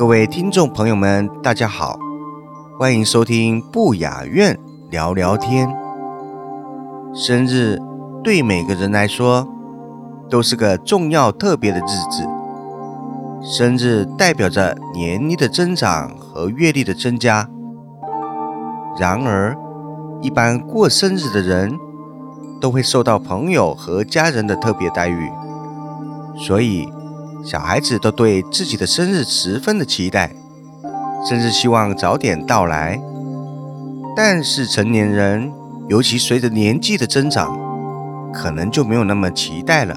各位听众朋友们，大家好，欢迎收听不雅院聊聊天。生日对每个人来说都是个重要特别的日子，生日代表着年龄的增长和阅历的增加。然而，一般过生日的人都会受到朋友和家人的特别待遇，所以。小孩子都对自己的生日十分的期待，甚至希望早点到来。但是成年人，尤其随着年纪的增长，可能就没有那么期待了，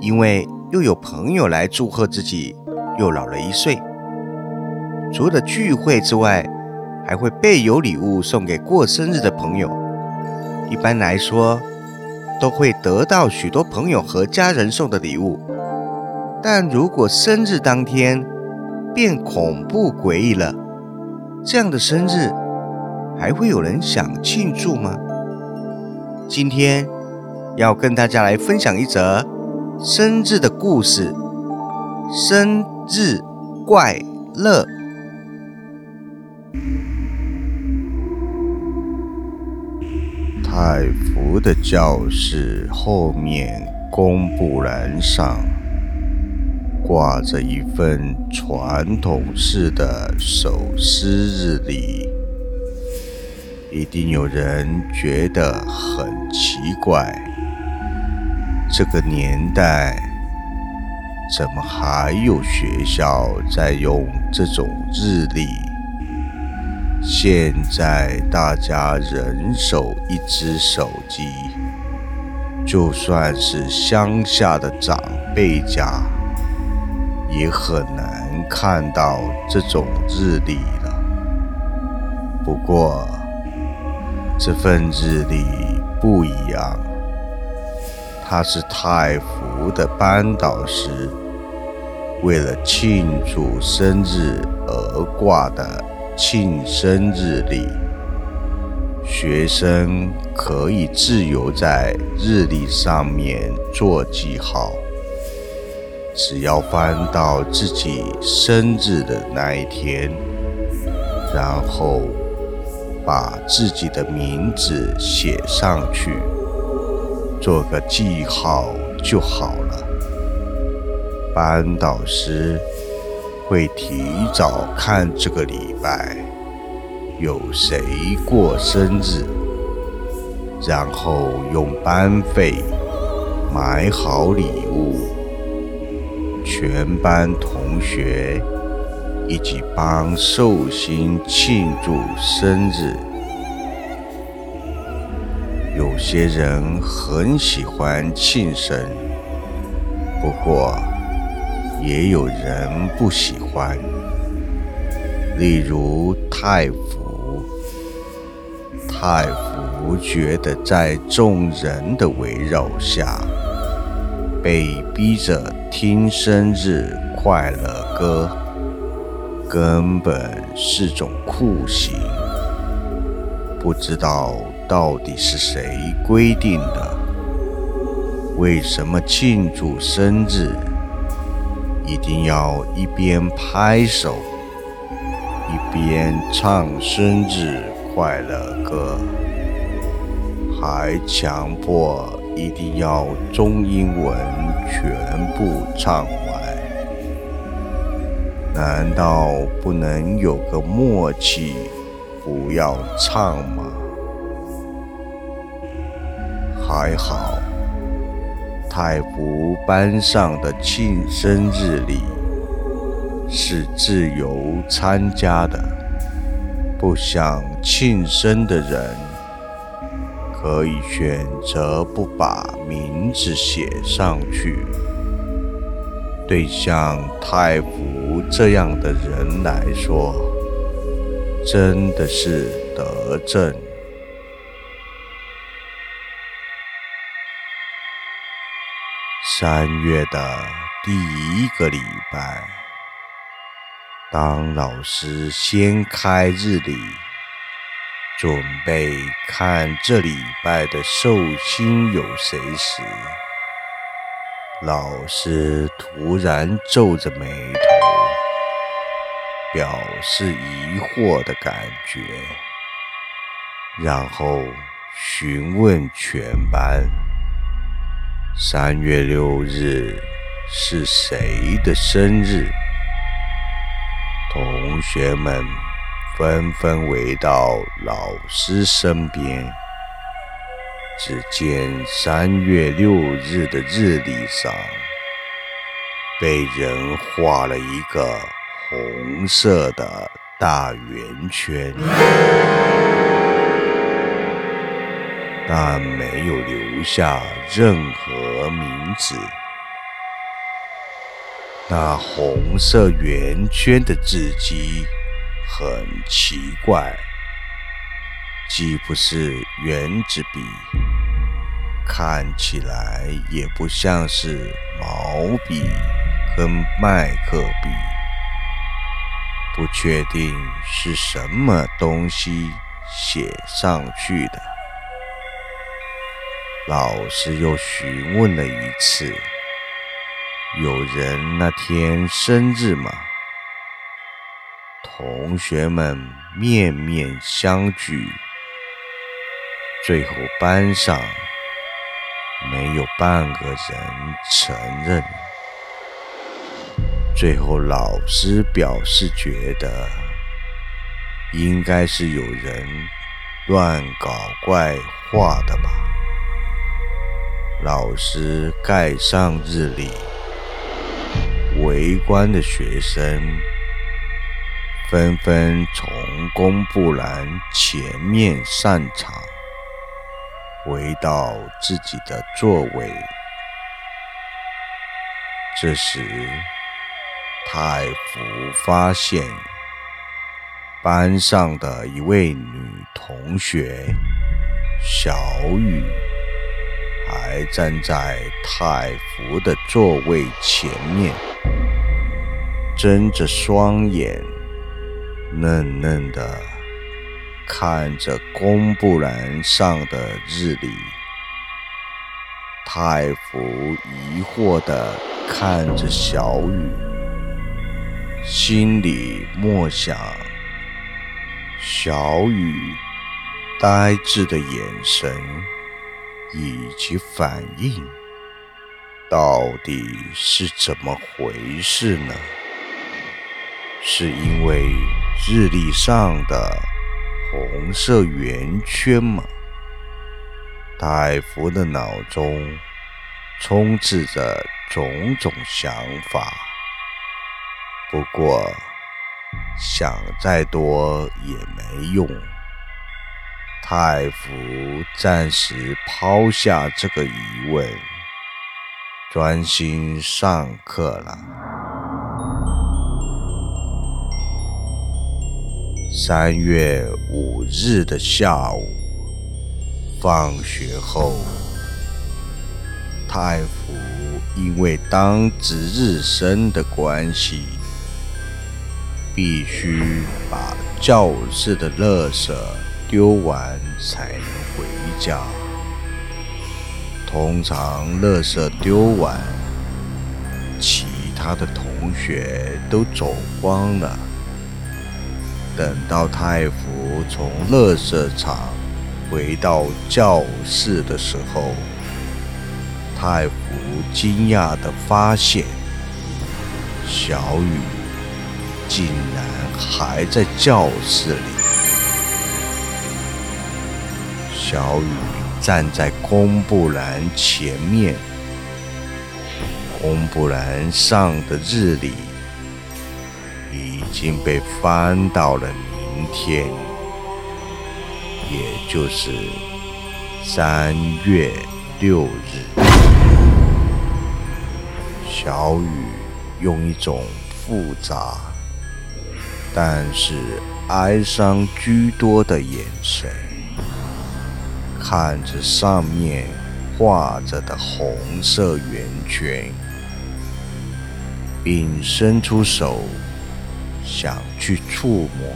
因为又有朋友来祝贺自己又老了一岁。除了聚会之外，还会备有礼物送给过生日的朋友。一般来说，都会得到许多朋友和家人送的礼物。但如果生日当天变恐怖诡异了，这样的生日还会有人想庆祝吗？今天要跟大家来分享一则生日的故事——生日怪乐。太福的教室后面公布栏上。挂着一份传统式的手撕日历，一定有人觉得很奇怪。这个年代，怎么还有学校在用这种日历？现在大家人手一只手机，就算是乡下的长辈家。也很难看到这种日历了。不过，这份日历不一样，它是太福的班导师为了庆祝生日而挂的庆生日历。学生可以自由在日历上面做记号。只要翻到自己生日的那一天，然后把自己的名字写上去，做个记号就好了。班导师会提早看这个礼拜有谁过生日，然后用班费买好礼物。全班同学一起帮寿星庆祝生日。有些人很喜欢庆生，不过也有人不喜欢。例如太福，太福觉得在众人的围绕下。被逼着听生日快乐歌，根本是种酷刑。不知道到底是谁规定的？为什么庆祝生日一定要一边拍手，一边唱生日快乐歌，还强迫？一定要中英文全部唱完。难道不能有个默契，不要唱吗？还好，太福班上的庆生日礼是自由参加的，不想庆生的人可以选择不把名字写上去。对像太福这样的人来说，真的是得正。三月的第一个礼拜，当老师掀开日历，准备看这礼拜的寿星有谁时，老师突然皱着眉头，表示疑惑的感觉，然后询问全班。三月六日是谁的生日？同学们纷纷围到老师身边。只见三月六日的日历上被人画了一个红色的大圆圈。但没有留下任何名字。那红色圆圈的字迹很奇怪，既不是圆珠笔，看起来也不像是毛笔跟麦克笔，不确定是什么东西写上去的。老师又询问了一次：“有人那天生日吗？”同学们面面相觑，最后班上没有半个人承认。最后老师表示觉得，应该是有人乱搞怪画的吧。老师盖上日历，围观的学生纷纷从公布栏前面散场，回到自己的座位。这时，太福发现班上的一位女同学小雨。还站在太福的座位前面，睁着双眼，嫩嫩的看着公布栏上的日历。太福疑惑的看着小雨，心里默想：小雨呆滞的眼神。以及反应到底是怎么回事呢？是因为日历上的红色圆圈吗？戴福的脑中充斥着种种想法，不过想再多也没用。太福暂时抛下这个疑问，专心上课了。三月五日的下午，放学后，太福因为当值日生的关系，必须把教室的垃圾。丢完才能回家。通常，垃圾丢完，其他的同学都走光了。等到太福从垃圾场回到教室的时候，太福惊讶地发现，小雨竟然还在教室里。小雨站在公布栏前面，公布栏上的日历已经被翻到了明天，也就是三月六日。小雨用一种复杂但是哀伤居多的眼神看着上面画着的红色圆圈，并伸出手想去触摸。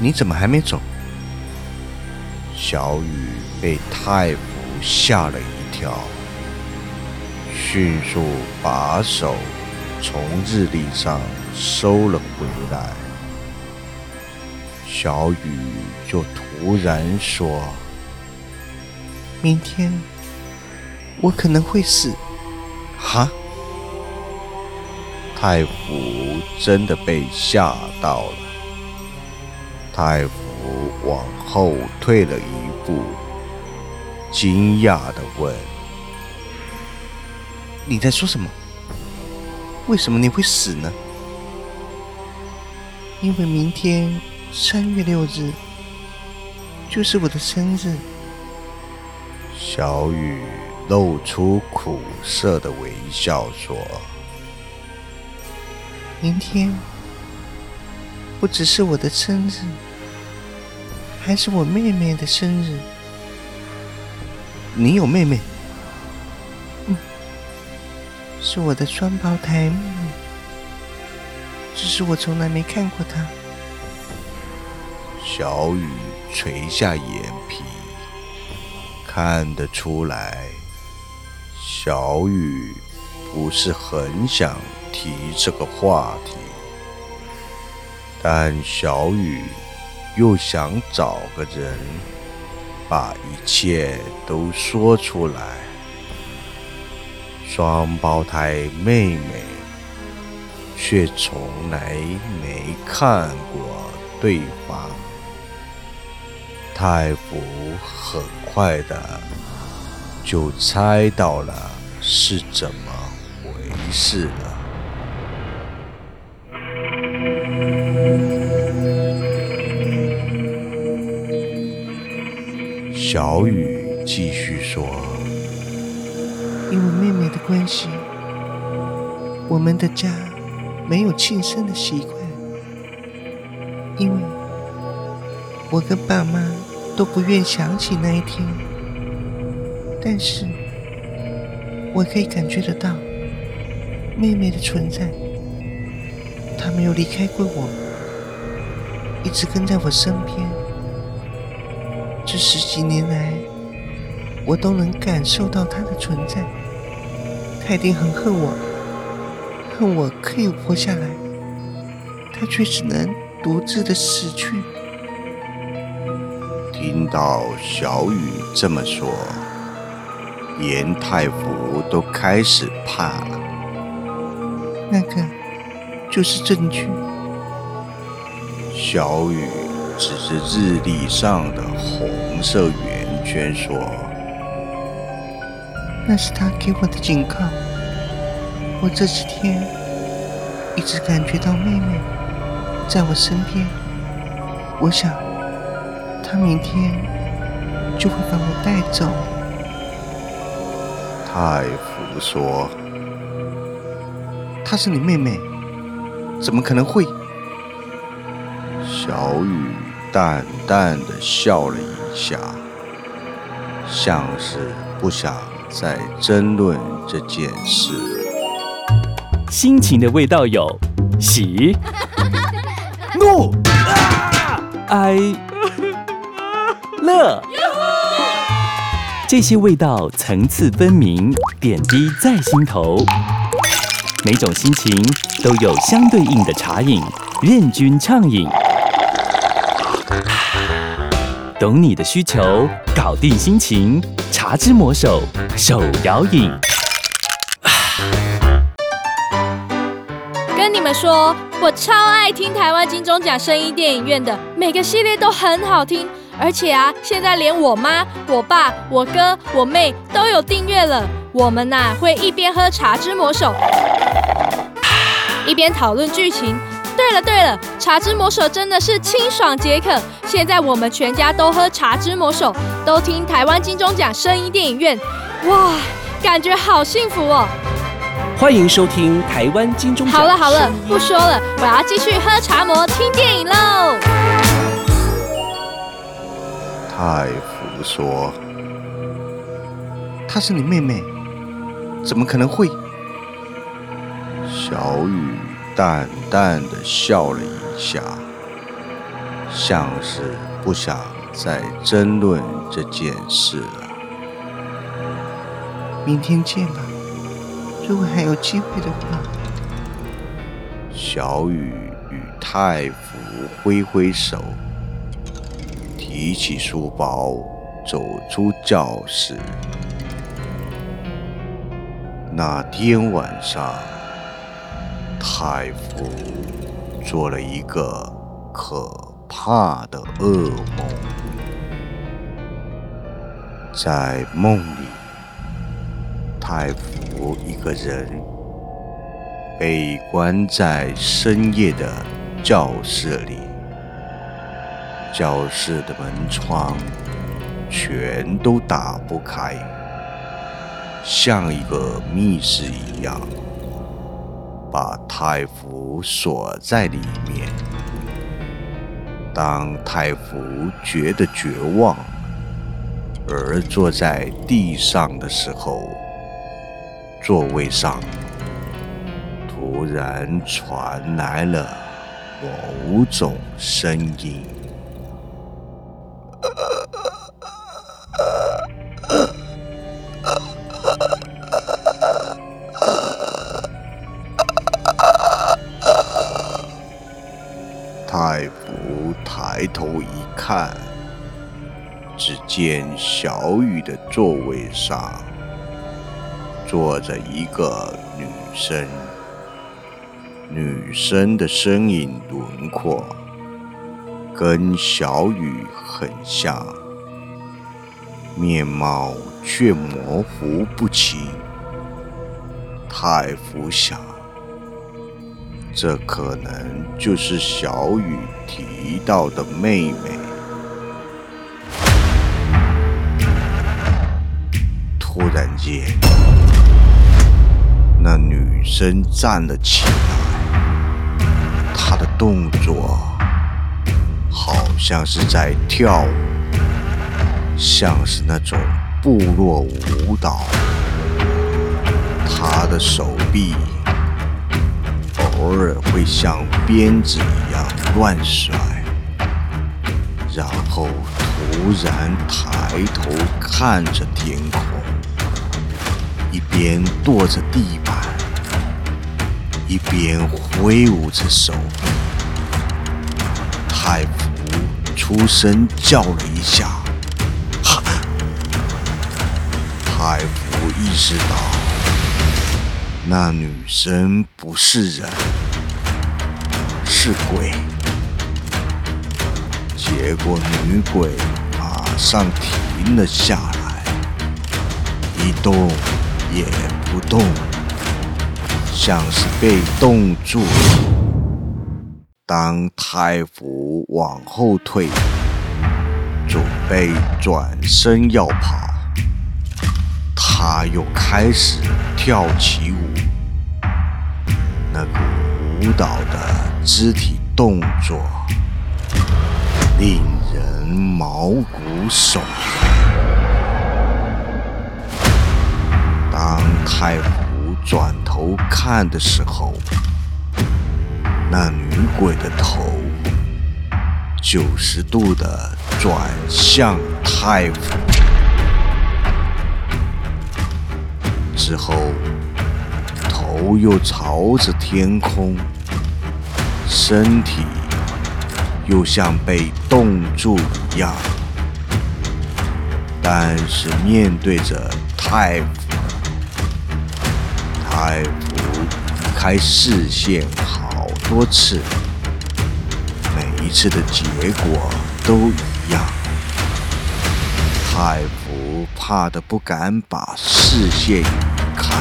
你怎么还没走？小雨被太福吓了一跳。迅速把手从日历上收了回来，小雨就突然说：“明天我可能会死。”哈！太傅真的被吓到了，太傅往后退了一步，惊讶的问。你在说什么？为什么你会死呢？因为明天三月六日就是我的生日。小雨露出苦涩的微笑说：“明天不只是我的生日，还是我妹妹的生日。你有妹妹？”嗯是我的双胞胎妹妹，只是我从来没看过她。小雨垂下眼皮，看得出来，小雨不是很想提这个话题，但小雨又想找个人把一切都说出来。双胞胎妹妹却从来没看过对方。太福很快的就猜到了是怎么回事了。小雨继续说。因为妹妹的关系，我们的家没有庆生的习惯。因为我跟爸妈都不愿想起那一天，但是我可以感觉得到妹妹的存在。她没有离开过我，一直跟在我身边。这十几年来，我都能感受到他的存在。他一定很恨我，恨我可以活下来，他却只能独自的死去。听到小雨这么说，严太福都开始怕了。那个就是证据。小雨指着日历上的红色圆圈说。那是他给我的警告。我这几天一直感觉到妹妹在我身边，我想他明天就会把我带走。太福说：“她是你妹妹，怎么可能会？”小雨淡淡的笑了一下，像是不想。再争论这件事。心情的味道有喜、怒、哀、乐，这些味道层次分明，点滴在心头。每种心情都有相对应的茶饮，任君畅饮。懂你的需求，搞定心情。茶之魔手手摇饮，跟你们说，我超爱听台湾金钟奖声音电影院的，每个系列都很好听。而且啊，现在连我妈、我爸、我哥、我妹都有订阅了。我们呐会一边喝茶之魔手，一边讨论剧情。对了对了，茶之魔手真的是清爽解渴。现在我们全家都喝茶之魔手，都听台湾金钟奖声音电影院，哇，感觉好幸福哦！欢迎收听台湾金钟奖。好了好了，不说了，我要继续喝茶魔听电影喽。太胡说：“她是你妹妹，怎么可能会？”小雨淡淡的笑了一下，像是不想再争论这件事了。明天见吧，如果还有机会的话。小雨与太福挥挥手。提起书包，走出教室。那天晚上，太傅做了一个可怕的噩梦。在梦里，太傅一个人被关在深夜的教室里。教室的门窗全都打不开，像一个密室一样，把太傅锁在里面。当太傅觉得绝望而坐在地上的时候，座位上突然传来了某种声音。太福抬头一看，只见小雨的座位上坐着一个女生，女生的身影轮廓跟小雨很像，面貌却模糊不清。太福想。这可能就是小雨提到的妹妹。突然间，那女生站了起来，她的动作好像是在跳舞，像是那种部落舞蹈。她的手臂。偶尔会像鞭子一样乱甩，然后突然抬头看着天空，一边跺着地板，一边挥舞着手臂。太福出声叫了一下，哈！太福意识到。那女生不是人，是鬼。结果女鬼马上停了下来，一动也不动，像是被冻住了。当太傅往后退，准备转身要跑，他又开始跳起舞。那个舞蹈的肢体动作令人毛骨悚然。当太湖转头看的时候，那女鬼的头九十度的转向太湖之后。头又朝着天空，身体又像被冻住一样，但是面对着太府，太府移开视线好多次，每一次的结果都一样。太福怕的不敢把视线移开，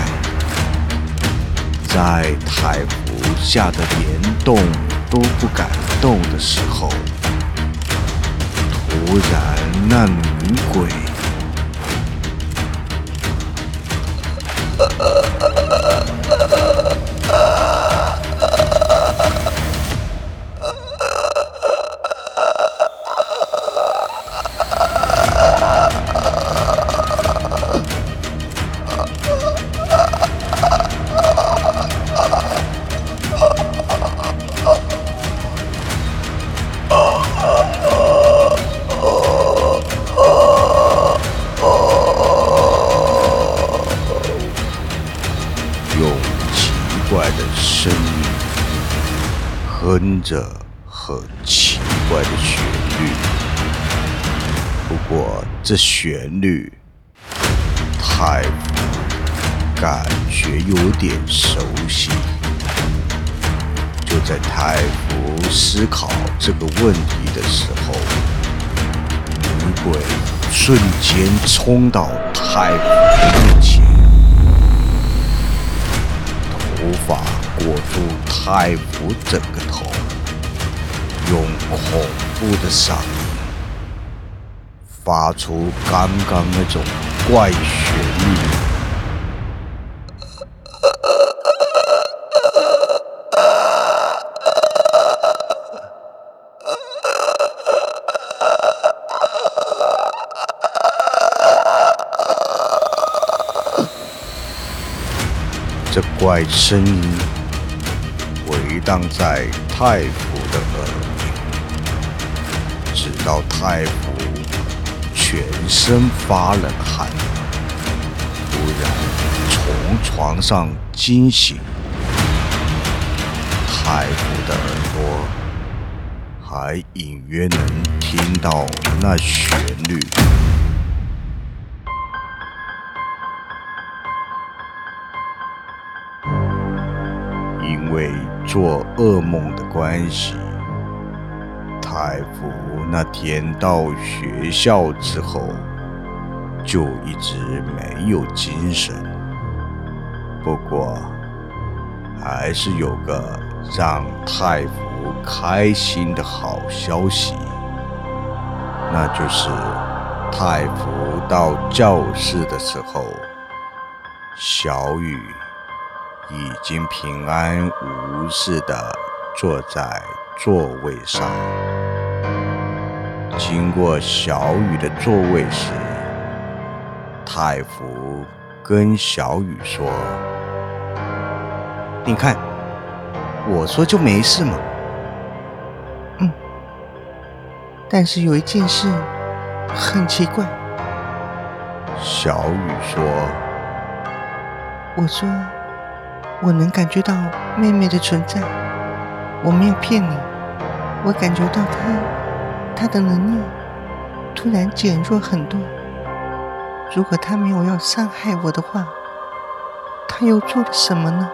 在太湖吓得连动都不敢动的时候，突然那女鬼。着很奇怪的旋律，不过这旋律太感觉有点熟悉。就在太福思考这个问题的时候，女鬼瞬间冲到太福面前。头发裹住太福整个头，用恐怖的嗓音发出刚刚那种怪旋律。这怪声音回荡在太福的耳边，直到太福全身发冷汗，突然从床上惊醒。太福的耳朵还隐约能听到那旋律。因为做噩梦的关系，太福那天到学校之后就一直没有精神。不过，还是有个让太福开心的好消息，那就是太福到教室的时候，小雨。已经平安无事地坐在座位上。经过小雨的座位时，太福跟小雨说：“你看，我说就没事嘛。”“嗯，但是有一件事很奇怪。”小雨说：“我说。”我能感觉到妹妹的存在，我没有骗你，我感觉到她，他的能力突然减弱很多。如果他没有要伤害我的话，他又做了什么呢？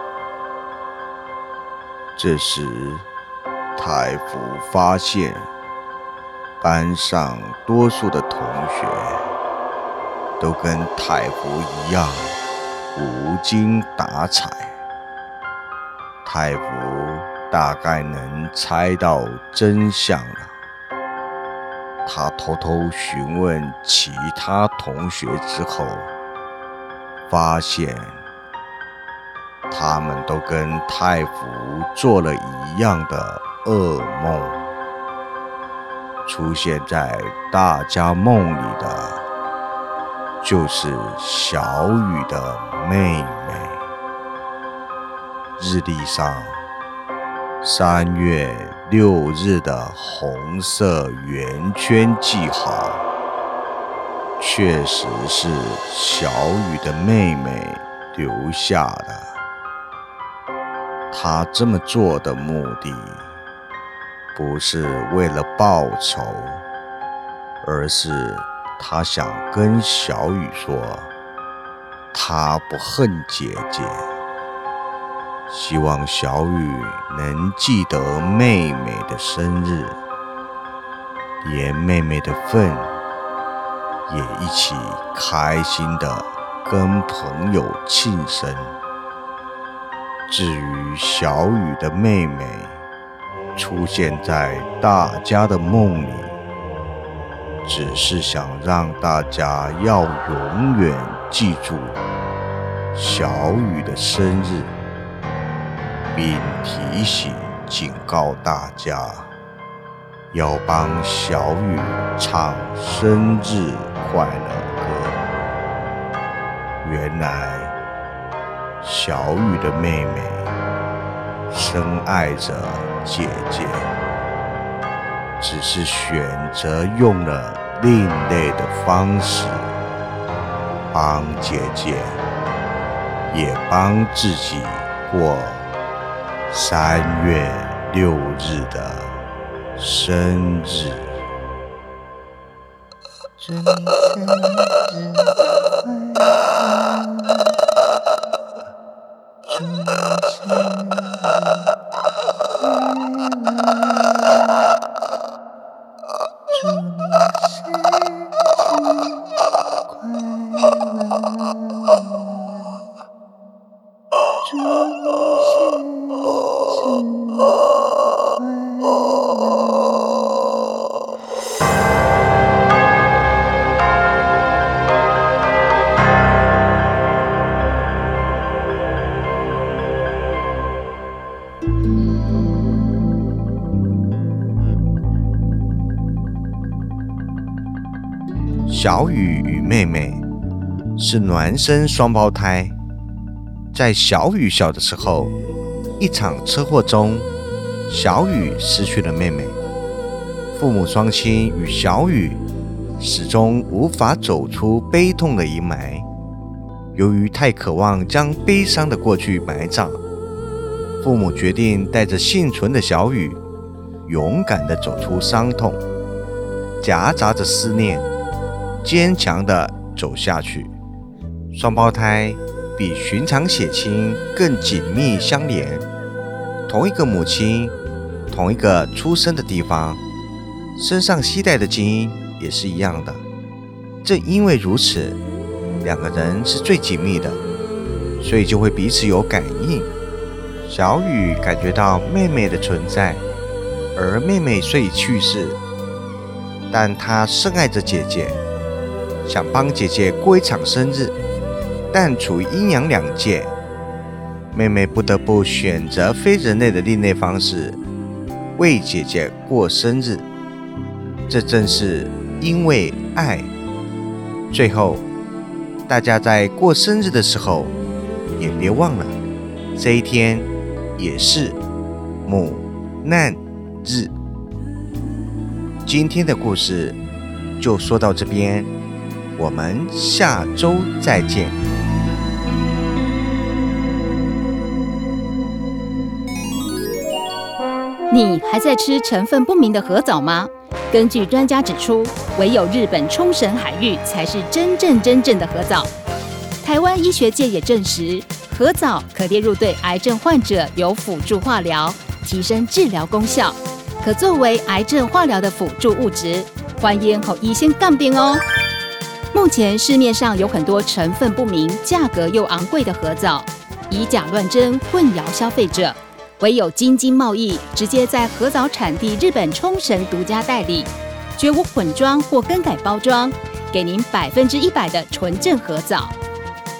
这时，太福发现班上多数的同学都跟太福一样无精打采。太福大概能猜到真相了。他偷偷询问其他同学之后，发现他们都跟太福做了一样的噩梦。出现在大家梦里的，就是小雨的妹妹。日历上三月六日的红色圆圈记号，确实是小雨的妹妹留下的。她这么做的目的，不是为了报仇，而是她想跟小雨说，她不恨姐姐。希望小雨能记得妹妹的生日，连妹妹的份也一起开心的跟朋友庆生。至于小雨的妹妹出现在大家的梦里，只是想让大家要永远记住小雨的生日。并提醒、警告大家，要帮小雨唱生日快乐歌。原来，小雨的妹妹深爱着姐姐，只是选择用了另类的方式帮姐姐，也帮自己过。三月六日的生日，祝你生日快乐！小雨与妹妹是孪生双胞胎，在小雨小的时候。一场车祸中，小雨失去了妹妹。父母双亲与小雨始终无法走出悲痛的阴霾。由于太渴望将悲伤的过去埋葬，父母决定带着幸存的小雨，勇敢地走出伤痛，夹杂着思念，坚强地走下去。双胞胎。比寻常血亲更紧密相连，同一个母亲，同一个出生的地方，身上携带的基因也是一样的。正因为如此，两个人是最紧密的，所以就会彼此有感应。小雨感觉到妹妹的存在，而妹妹虽已去世，但她深爱着姐姐，想帮姐姐过一场生日。但处于阴阳两界，妹妹不得不选择非人类的另类方式为姐姐过生日。这正是因为爱。最后，大家在过生日的时候，也别忘了这一天也是母难日。今天的故事就说到这边，我们下周再见。你还在吃成分不明的核藻吗？根据专家指出，唯有日本冲绳海域才是真正真正的核藻。台湾医学界也证实，核藻可列入对癌症患者有辅助化疗，提升治疗功效，可作为癌症化疗的辅助物质。欢迎和医生杠边哦。目前市面上有很多成分不明、价格又昂贵的河藻，以假乱真，混淆消费者。唯有京津贸易直接在合藻产地日本冲绳独家代理，绝无混装或更改包装，给您百分之一百的纯正合藻。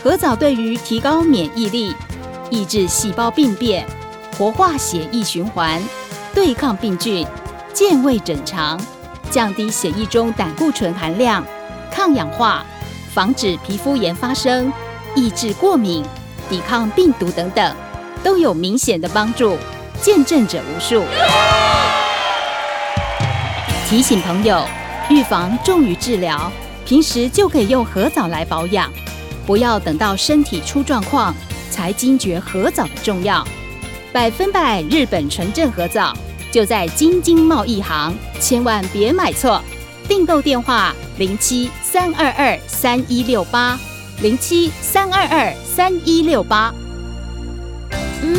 合藻对于提高免疫力、抑制细胞病变、活化血液循环、对抗病菌、健胃整肠、降低血液中胆固醇含量、抗氧化、防止皮肤炎发生、抑制过敏、抵抗病毒等等。都有明显的帮助，见证者无数。提醒朋友，预防重于治疗，平时就可以用核藻来保养，不要等到身体出状况才惊觉核藻的重要。百分百日本纯正核藻就在京津贸易行，千万别买错。订购电话：零七三二二三一六八零七三二二三一六八。嗯。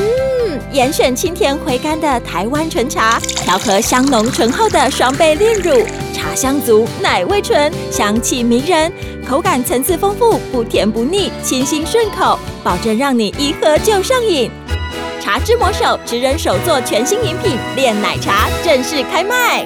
严选清甜回甘的台湾纯茶，调和香浓醇厚的双倍炼乳，茶香足，奶味醇，香气迷人，口感层次丰富，不甜不腻，清新顺口，保证让你一喝就上瘾。茶之魔手职人手做全新饮品炼奶茶正式开卖。